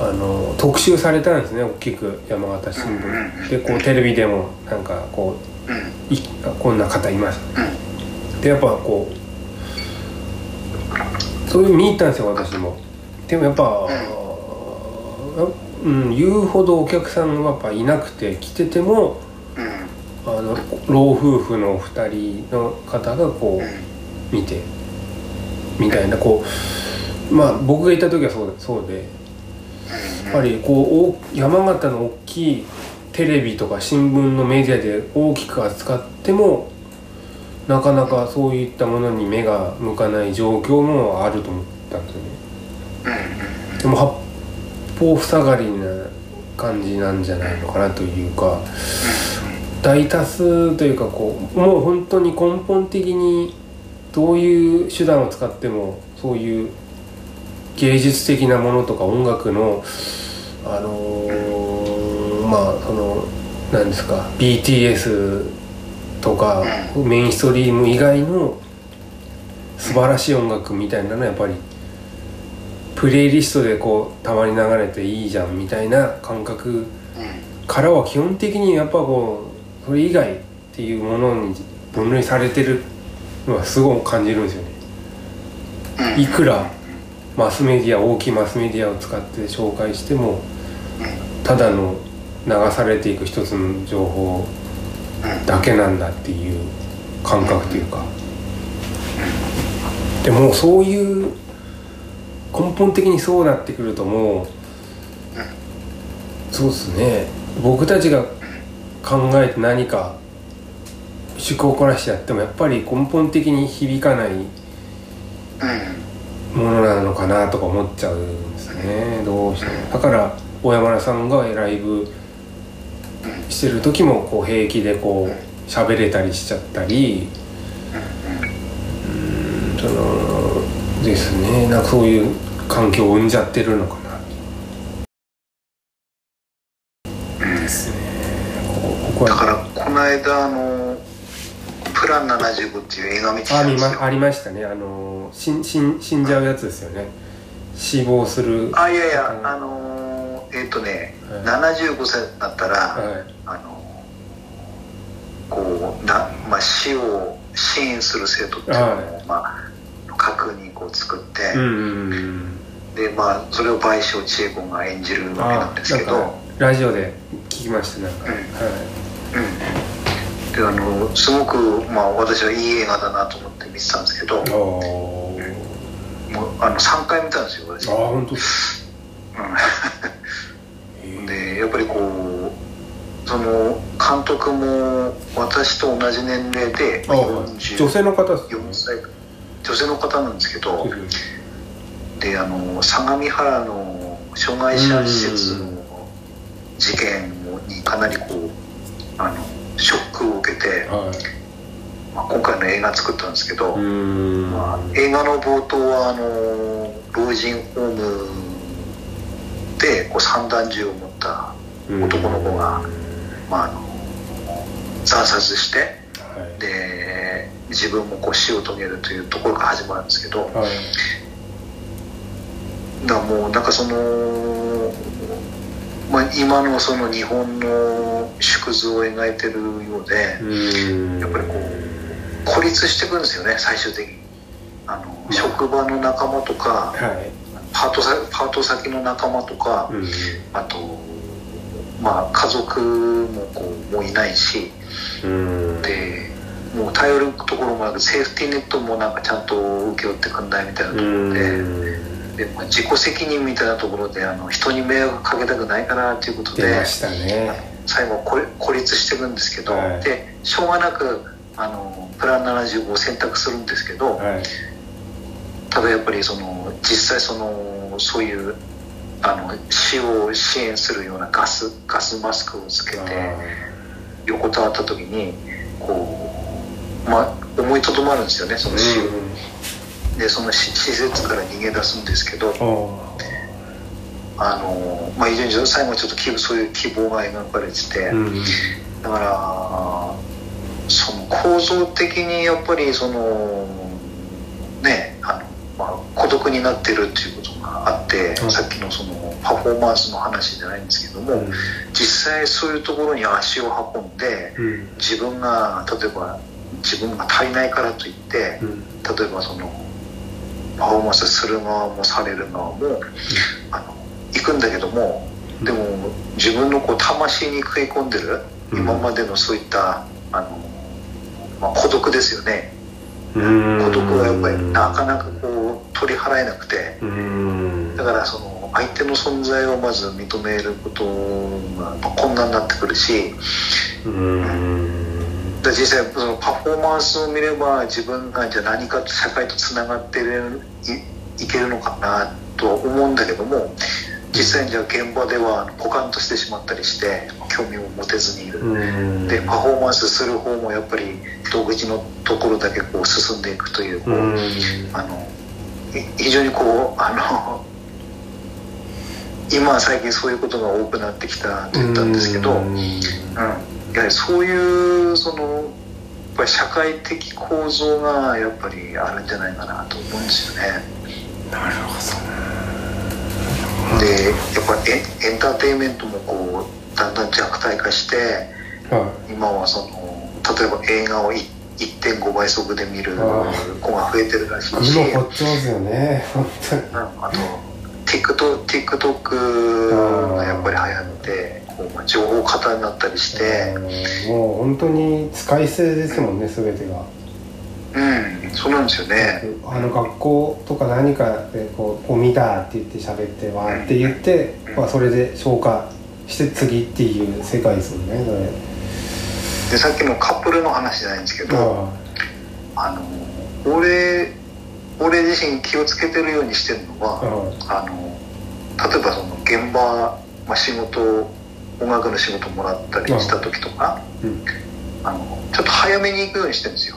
うあの特集されたんですね大きく山形新聞。でこうテレビでもなんかこういこんな方いましたでやっぱこうそういう見に行ったんですよ私も。でもやっぱ、うん、言うほどお客さんがやっぱいなくて来ててもあの老夫婦の2人の方がこう見てみたいなこうまあ僕がいた時はそうそうで。やっぱりこうお山形の大きいテレビとか新聞のメディアで大きく扱ってもなかなかそういったものに目が向かない状況もあると思ったんですよね。でも八方塞がりな感じなんじゃないのかなというか大多数というかこうもう本当に根本的にどういう手段を使ってもそういう芸術的なものとか音楽のあのーまあその何ですか BTS とかメインストリーム以外の素晴らしい音楽みたいなのはやっぱりプレイリストでこうたまに流れていいじゃんみたいな感覚からは基本的にやっぱこうそれ以外っていうものに分類されてるのはすごく感じるんですよね。いくらマスメディア大きいマスメディアを使って紹介してもただの流されていく一つの情報だけなんだっていう感覚というか。でもそういう根本的にそうなってくるともうそうですね。僕たちが考えて何か趣向を凝らしてやってもやっぱり根本的に響かないものなのかなとか思っちゃうんですね。どうしても。だから大山田さんがライブしてる時もこう平気でこう喋れたりしちゃったり。うんそのですね。なんかそういう環境を生んじゃってるのかな。ですね。こう僕は。だからこの間あの「プラン75」っていう映画見てたんですよ。まありましたね。あの死ん死ん死んじゃうやつですよね。死亡する。あいやいやあのえっ、とね、はい。75歳になったら、はい。あのこうな、まあ、死を支援する制度っていうのを、はまあ、核にこう作って、でまあそれを倍賞千恵子が演じるわけなんですけど、ラジオで聞きましたなんか、うん。はい。うん、であのすごく、まあ、私はいい映画だなと思って見てたんですけど、もうあの3回見たんですよ私。あ。ー本当うん。でやっぱりこうその監督も私と同じ年齢で女性の方です4歳女性の方なんですけどであの相模原の障害者施設の事件にかなりこうあのショックを受けて、はい。まあ、今回の映画作ったんですけど、まあ、映画の冒頭はあの老人ホームでこう散弾銃を持った男の子が、まあ、あの惨殺してはい。で自分もこう死を遂げるというところから始まるんですけどはい。だからもうなんかその、まあ、今のその日本の縮図を描いてるようでやっぱりこう孤立していくんですよね最終的に。あの職場の仲間とかはい。パートさパート先の仲間とか、うん。あとまあ家族もこうもういないしうん。でもう頼るところもなくセーフティーネットもなんかちゃんと請け負ってくんないみたいなところで。でまあ自己責任みたいなところであの人に迷惑かけたくないからということでね。最後孤立していくんですけど、はい。でしょうがなくあのプラン75を選択するんですけど、はい。ただやっぱりその実際そのそういうあの死を支援するようなガスガスマスクをつけて横たわった時にこう、まあ、思いとどまるんですよねその死を。でそのし施設から逃げ出すんですけどあの、まあ、非常に最後はちょっと希そういう希望が描かれてて、うんだからその構造的にやっぱりそのねあの、まあ、孤独になってるっていうことがあって、うんさっきのそのパフォーマンスの話じゃないんですけども、うん。実際そういうところに足を運んでうん。自分が例えば自分が足りないからといって、うん。例えばそのパフォーマンスする側もされる側も、あの行くんだけどもでも自分のこう魂に食い込んでる、うん。今までのそういったあの、まあ、孤独ですよね。うん。孤独はやっぱりなかなかこう取り払えなくて。うん。だからその相手の存在をまず認めることがまあ困難になってくるしうん。で実際そのパフォーマンスを見れば自分がじゃあ何か社会とつながってるいいけるのかなとは思うんだけども実際にじゃあ現場ではポカンとしてしまったりして興味を持てずにいる。うん。でパフォーマンスする方もやっぱり独自のところだけこう進んでいくというこう、うん。あのい非常にこうあの今は最近そういうことが多くなってきたと言ったんですけど、うんやはりそういうそのやっぱり社会的構造がやっぱりあるんじゃないかなと思うんですよね。なるほでやっぱりエンエンターテインメントもこうだんだん弱体化してどは今はその例えば映画をい1.5倍速で見るあ子が増えてるらしいいし、今こっちますよね本当に。うんあと TikTok, TikTok がやっぱり流行ってこうまあ情報過多になったりして、うん。もう本当に使い捨てですもんね全てが。うん、そうなんですよね。あの学校とか何かでこうこう見たって言って喋ってわーって言って、まあ、それで消化して次っていう世界ですもんねそでさっきのカップルの話じゃないんですけれど、あの俺俺自身気をつけてるようにしてるのは、あの例えばその現場、まあ、仕事音楽の仕事もらったりした時とか、うん。あのちょっと早めに行くようにしてるんですよ。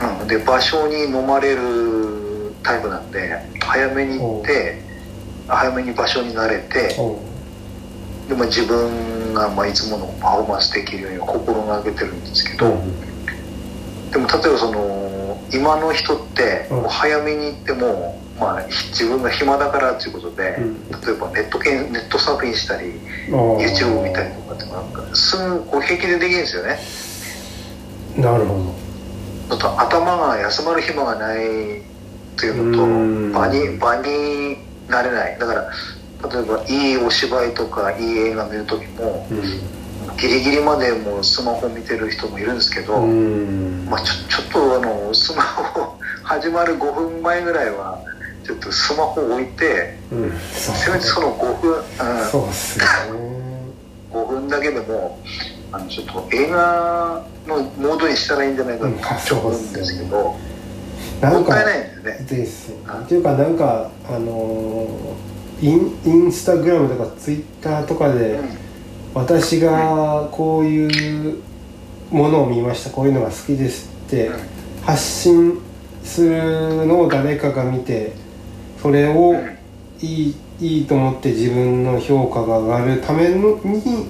うん、で場所に飲まれるタイプなんで早めに行って早めに場所に慣れてほでも自分がまあいつものパフォーマンスできるように心がけてるんですけうど、でも例えばその今の人って早めに行っても、まあ、ひ自分が暇だからということで、うん。例えばネットネットサーフィンしたりああ YouTube 見たりとかってなんかすぐこう平気でできるんですよね。なるほちょっと頭が休まる暇がないっていうのうん。と場に場になれない。だから例えばいいお芝居とかいい映画見る時もどギリギリまでもうスマホ見てる人もいるんですけど、うん。まあ、ちょちょっとあのスマホ始まる5分前ぐらいはちょっとスマホ置いてうん。せめてその5分、うん、そうっすよね。5分だけでもあのちょっと映画のモードにしたらいいんじゃないかと思うんですけど、なんかもったいないんですよね。っていうかなんかあのーインインスタグラムとかツイッターとかで私がこういうものを見ました。こういうのが好きですって発信するのを誰かが見てそれをいいいいと思って自分の評価が上がるために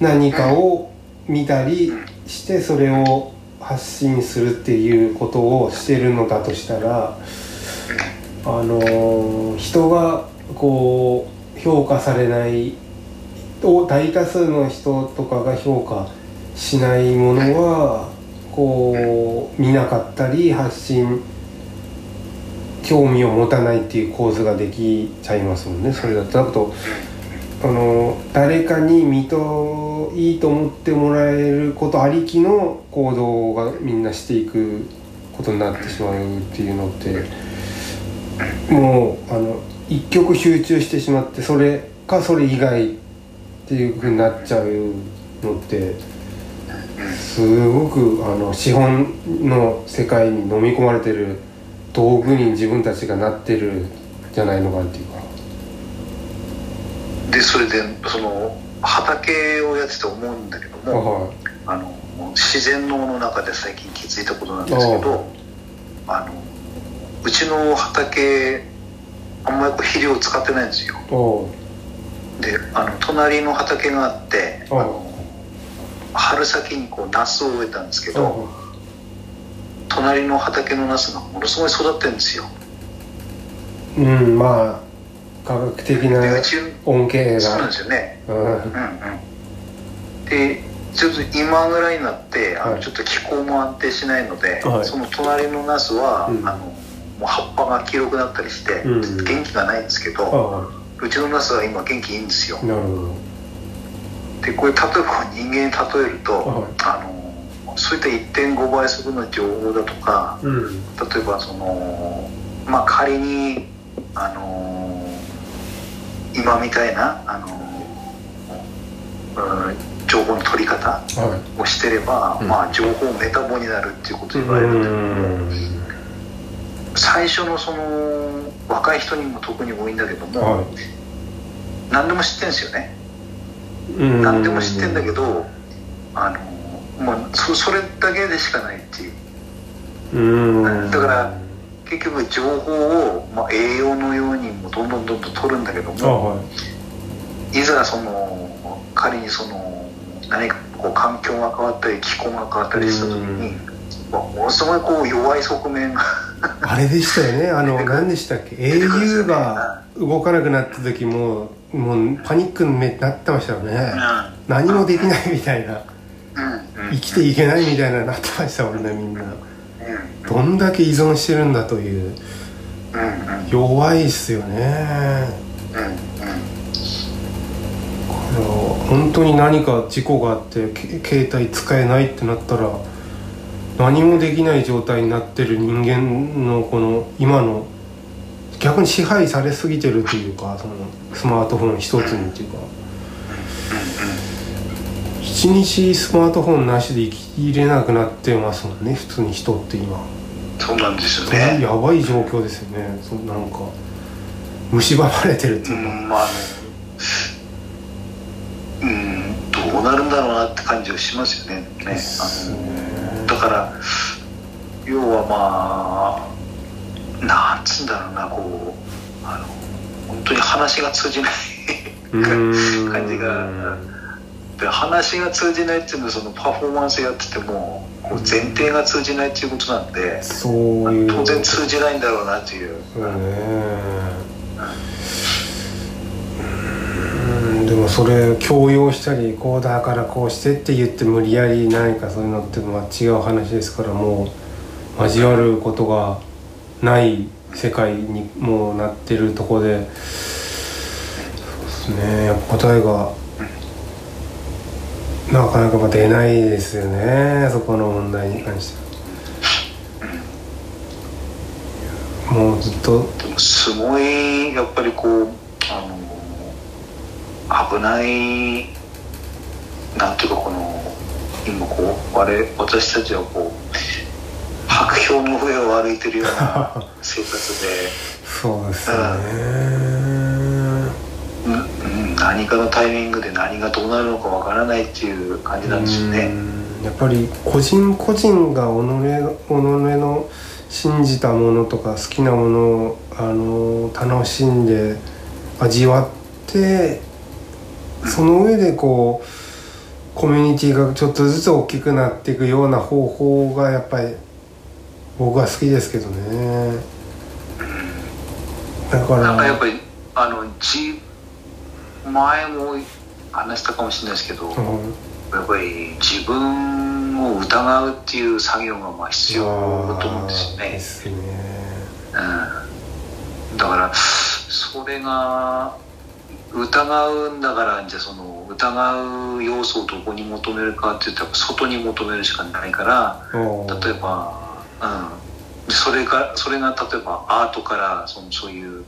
何かを見たりしてそれを発信するっていうことをしてるのだとしたらあの人がこう評価されないを大多数の人とかが評価しないものはこう見なかったり発信興味を持たないっていう構図ができちゃいますもんね。それだとあとあの誰かに見といいと思ってもらえることありきの行動がみんなしていくことになってしまうっていうのってもうあの一極集中してしまってそれかそれ以外っていうふうになっちゃうのってすごくあの資本の世界に飲み込まれてる道具に自分たちがなってるじゃないのかっていうか。でそれでその畑をやってて思うんだけども、はいあの自然農の中で最近気づいたことなんですけどあのうちの畑あんまりこう肥料を使ってないんですよ。であの隣の畑があってあの春先にこうナスを植えたんですけど隣の畑のナスがものすごい育ってるんですよ。うんまあ科学的な恩恵そうなんがですよね。うん。うんうん。でちょっと今ぐらいになってあのはい。ちょっと気候も安定しないので、はい。その隣のナスは、うん。あのもう葉っぱが黄色くなったりして、うん。元気がないんですけあど、あうちのナスは今元気いいんですよ。なるほでこれ例えば人間に例えると、はい。あのそういった1.5倍速の情報だとかどうん。例えばそのまあ仮にあの今みたいなあの、うん、情報の取り方はをしてれば、うん。まあ情報メタボになるっていうこと言われる。ん。だけど最初のその若い人にも特に多いんだけども、は何でも知ってんですよね。何でも知ってんだけどあの、まあ、そそれだけでしかないっていう。うん。だから結局情報を、まあ、栄養のようにもどんどんどんどん取るんだけどあもはい。ざその仮にその何かこう環境が変わったり気候が変わったりした時に、まあものすごいこう弱い側面が あれでしたよね。あの何でしたっけ？au が動かなくなった時ももうパニックになってましたよね。何もできないみたいな。うんうん生きていけないみたいななってましたもんねみんな。うん。どんだけ依存してるんだという。弱いっすよね。うんうんあの本当に何か事故があってけ携帯使えないってなったら何もできない状態になってる人間のこの今の逆に支配されすぎてるというかそのスマートフォン一つにっていうか一日スマートフォンなしで生きれなくなってますもんね普通に人って今。そうなんですよね。やばい状況ですよね。そなんか蝕まれてるってういうか、んまあうんどうなるんだろうなって感じはしますよね。ねだから要はまあなんつうんだろうなこうあの本当に話が通じないうん。感じがで話が通じないっていうのはそのパフォーマンスやっててもこう前提が通じないっていうことなんでそういう。当然通じないんだろうなっていう。そうね。うん。でもそれ強要したりこうだからこうしてって言って無理やり何かそういうのってまあ違う話ですからもう交わることがない世界にもうなってるとこで。そうですね。やっぱ答えがなかなか出ないですよねそこの問題に関して。はもうずっと。すごいやっぱりこうあの危ないなんていうかこの今こう我々私たちはこう白氷の上を歩いてるような生活で、そうですよね何かのタイミングで何がどうなるのかわからないっていう感じなんですよね。うんやっぱり個人個人が己の己の信じたものとか好きなものをあの楽しんで味わってその上でこうコミュニティがちょっとずつ大きくなっていくような方法がやっぱり僕は好きですけどねだからなんかやっぱりあのじ前も話したかもしれないですけど、うん。やっぱり自分を疑うっていう作業がまあ必要だと思うんですよね。ですねうだからそれが疑うんだからじゃあその疑う要素をどこに求めるかって言ったら外に求めるしかないから例えば、うん、それがそれが例えばアートからそのそういう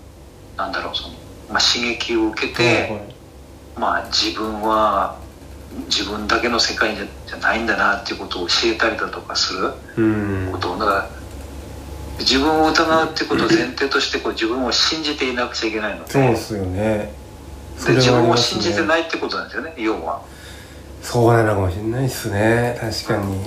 なんだろうその、まあ、刺激を受けて、まあ、自分は自分だけの世界じゃじゃないんだなっていうことを教えたりだとかする。うん。ことをだから自分を疑うっていうことを前提としてこう自分を信じていなくちゃいけないので。そうですよね。そで自分を信じてねないってことなんですよね要は。そうなのかもしれないですね。確かに。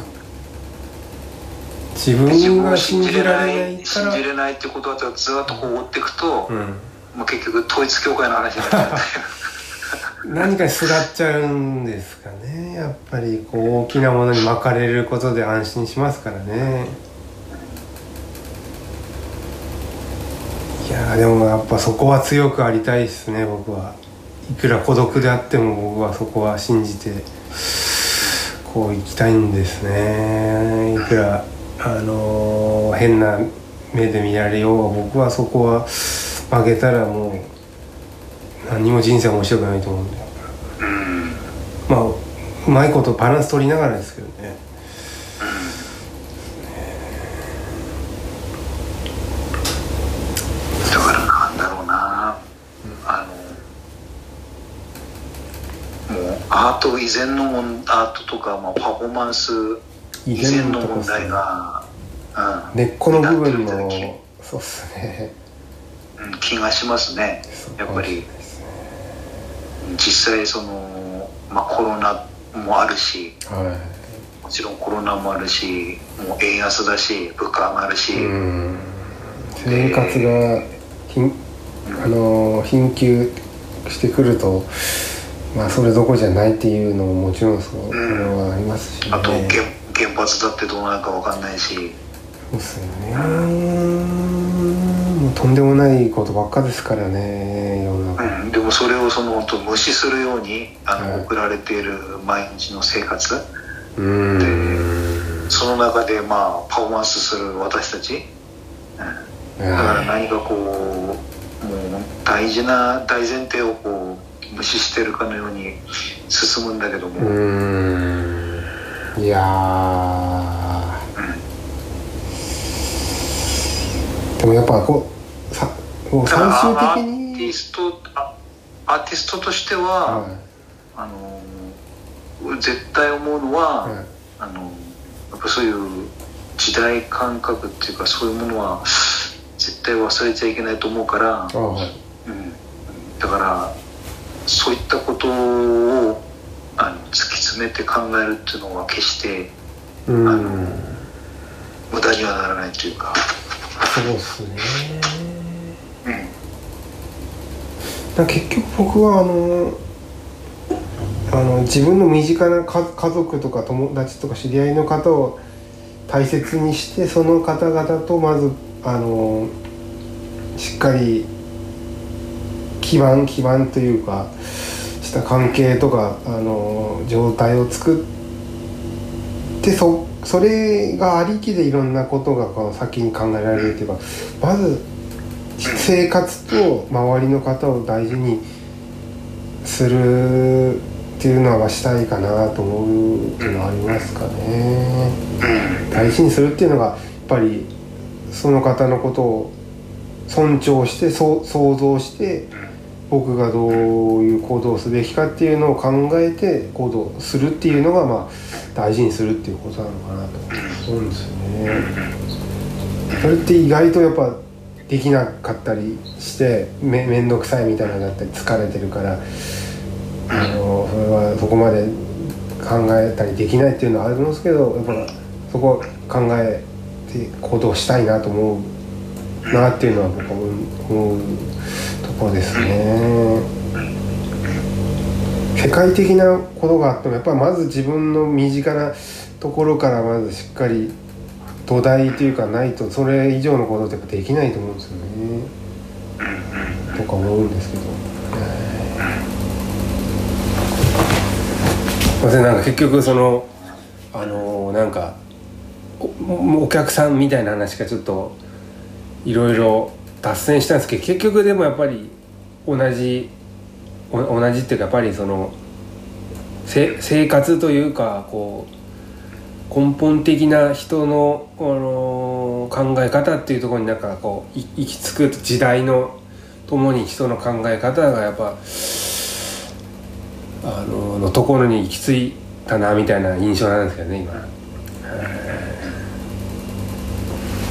自自分が信信じれなじられない信じれないってことはずっとこう追っていくと、うんまあ、結局統一教会の話になっ 何かにすがっちゃうんですかね。やっぱりこう大きなものに巻かれることで安心しますからね。いやでもやっぱそこは強くありたいですね僕は。いくら孤独であっても僕はそこは信じてこう行きたいんですね。いくらあのー変な目で見られようが僕はそこは負けたらもう何も人生面白くないと思うんで。まあうまいことバランス取りながらですけどね。だからなんだろうな。あのもうアート以前のもんアートとか、まあ、パフォーマンス以前の問題が、うん、根っこの部分のそうっすね。うん気がしますね。やっぱり。実際その、まあ、コロナもあるしはもちろんコロナもあるしもう円安だし物価があるし、生活が貧あの貧窮してくるとまあそれどころじゃないっていうのももちろんそうそれはありますしね。あと原原発だってどうなるか分かんないし。そうっすよねもうとんでもないことばっかですからね世の中。うん、でもそれをその本当無視するようにあの、はい。送られている毎日の生活。うん。その中でまあパフォーマンスする私たち、うん、だから何かこうもう大事な大前提をこう無視してるかのように進むんだけども、うーん。いやーでもやっぱこうさもう最ア終的にーティストあアーティストとしては、はあの絶対思うのは、いはい。あのやっぱそういう時代感覚っていうかそういうものは絶対忘れちゃいけないと思うから、あはい。うん、だからそういったことをあの突き詰めて考えるっていうのは決してうん。あの無駄にはならないというか、そうっすね。うん、だ結局僕はあのあの自分の身近な家家族とか友達とか知り合いの方を大切にしてその方々とまずあのしっかり基盤基盤というかした関係とかあの状態を作ってそそれがありきでいろんなことがこの先に考えられるというかまず生活と周りの方を大事にするっていうのはしたいかなと思うっていうのはありますかね。大事にするっていうのがやっぱりその方のことを尊重してそ想像して僕がどういう行動をすべきかっていうのを考えて行動するっていうのがまあ大事にするっていうことなのかなと思うんですよね。それって意外とやっぱできなかったりしてめ面倒くさいみたいなのだったり疲れてるからあのそれはそこまで考えたりできないっていうのはあるんですけどやっぱそこは考えて行動したいなと思うなっていうのは僕は思うところですね。世界的なことがあってもやっぱりまず自分の身近なところからまずしっかり土台というかないとそれ以上のことってできないと思うんですよね。とか思うんですけど。すいませんなんか結局そのあのなんかおお客さんみたいな話がちょっといろいろ脱線したんですけど結局でもやっぱり同じ同じっていうかやっぱりその生活というかこう根本的な人の、あの考え方っていうところになんかこう行き着く時代のともに人の考え方がやっぱあののところに行き着いたなみたいな印象なんですけどね今。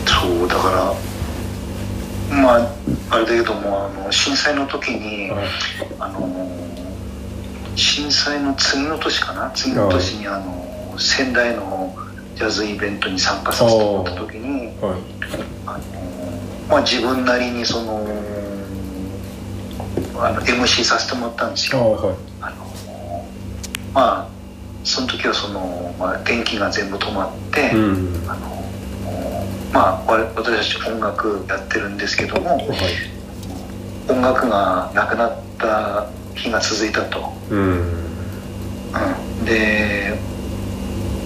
そうだからまああれだけどもあの震災の時に、はい。あの震災の次の年かな？次の年にあの仙台のジャズイベントに参加させてもらった時にはい。あの、まあ、自分なりにそのあの MC させてもらったんですよ。あはい。あのまあその時はその、まあ、電気が全部止まって、うん。あのまあ我私たち音楽やってるんですけどもはい。音楽がなくなった日が続いたと、うん。うん、で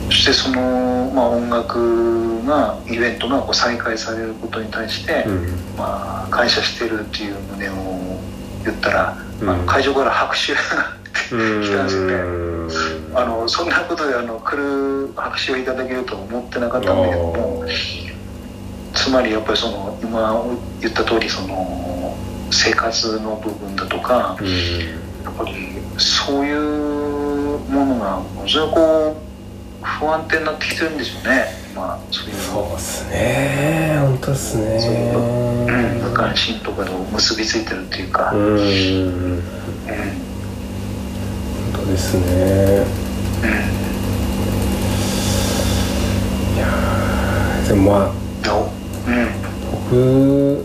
そしてその、まあ、音楽がイベントがこう再開されることに対して、うん。まあ、感謝してるっていう旨を言ったら、うん。あの会場から拍手がうん。来たんですよね。あのそんなことであの来る拍手をいただけるとは思ってなかったんだけどもつまりやっぱりその今言った通りその生活の部分だとかうん。やっぱりそういうものがものすごくこう不安定になってきてるんでしょうね。まあそういうそうっすね。本当っすね。うん。無関心とかと結びついてるっていうか、ううん。ん本当ですね。いやーでもまあ僕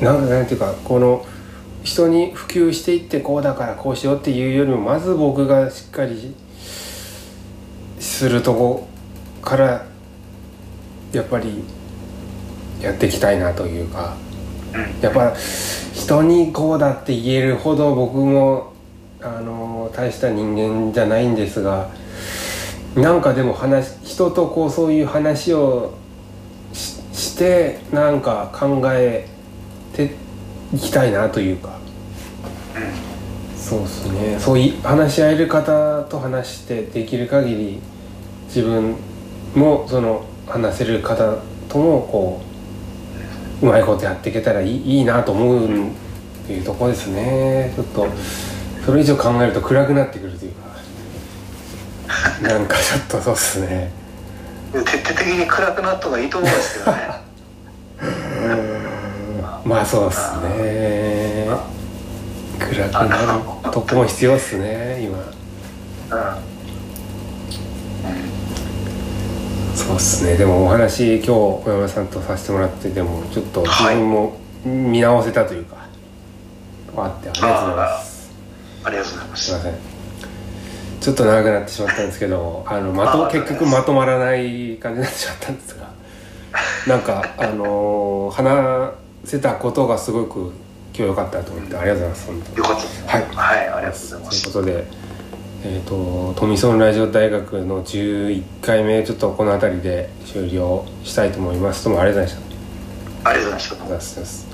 なんかなんていうかこの人に普及していってこうだからこうしようっていうよりもまず僕がしっかりするとこからやっぱりやっていきたいなというかやっぱ人にこうだって言えるほど僕もあの大した人間じゃないんですがなんかでも話人とこうそういう話をししてなんか考えていきたいなというか。そうですね。そうい話し合える方と話してできる限り自分もその話せる方ともこううまいことやっていけたらいいいいなと思うっていうところですね。ちょっとそれ以上考えると暗くなってくるというか。なんかちょっとそうっすね。徹底的に暗くなった方がいいと思うんですけどねまあそうっすね。暗くなるとこも必要っすね今。うんそうっすね。でもお話今日小山さんとさせてもらってでもちょっと自分も見直せたというか、あってありがとうございます。ありがとうございます。すいません。ちょっと長くなってしまったんですけどあのまとあ結局まとまらない感じになってしまったんですがなんかあのー話せたことがすごく今日良かったと思ってありがとうございますよかったですはい。はいありがとうございます。ということで、えー、とトミソンラジオ大学の11回目ちょっとこの辺りで終了したいと思います。どうもありがとうございました。ありがとうございました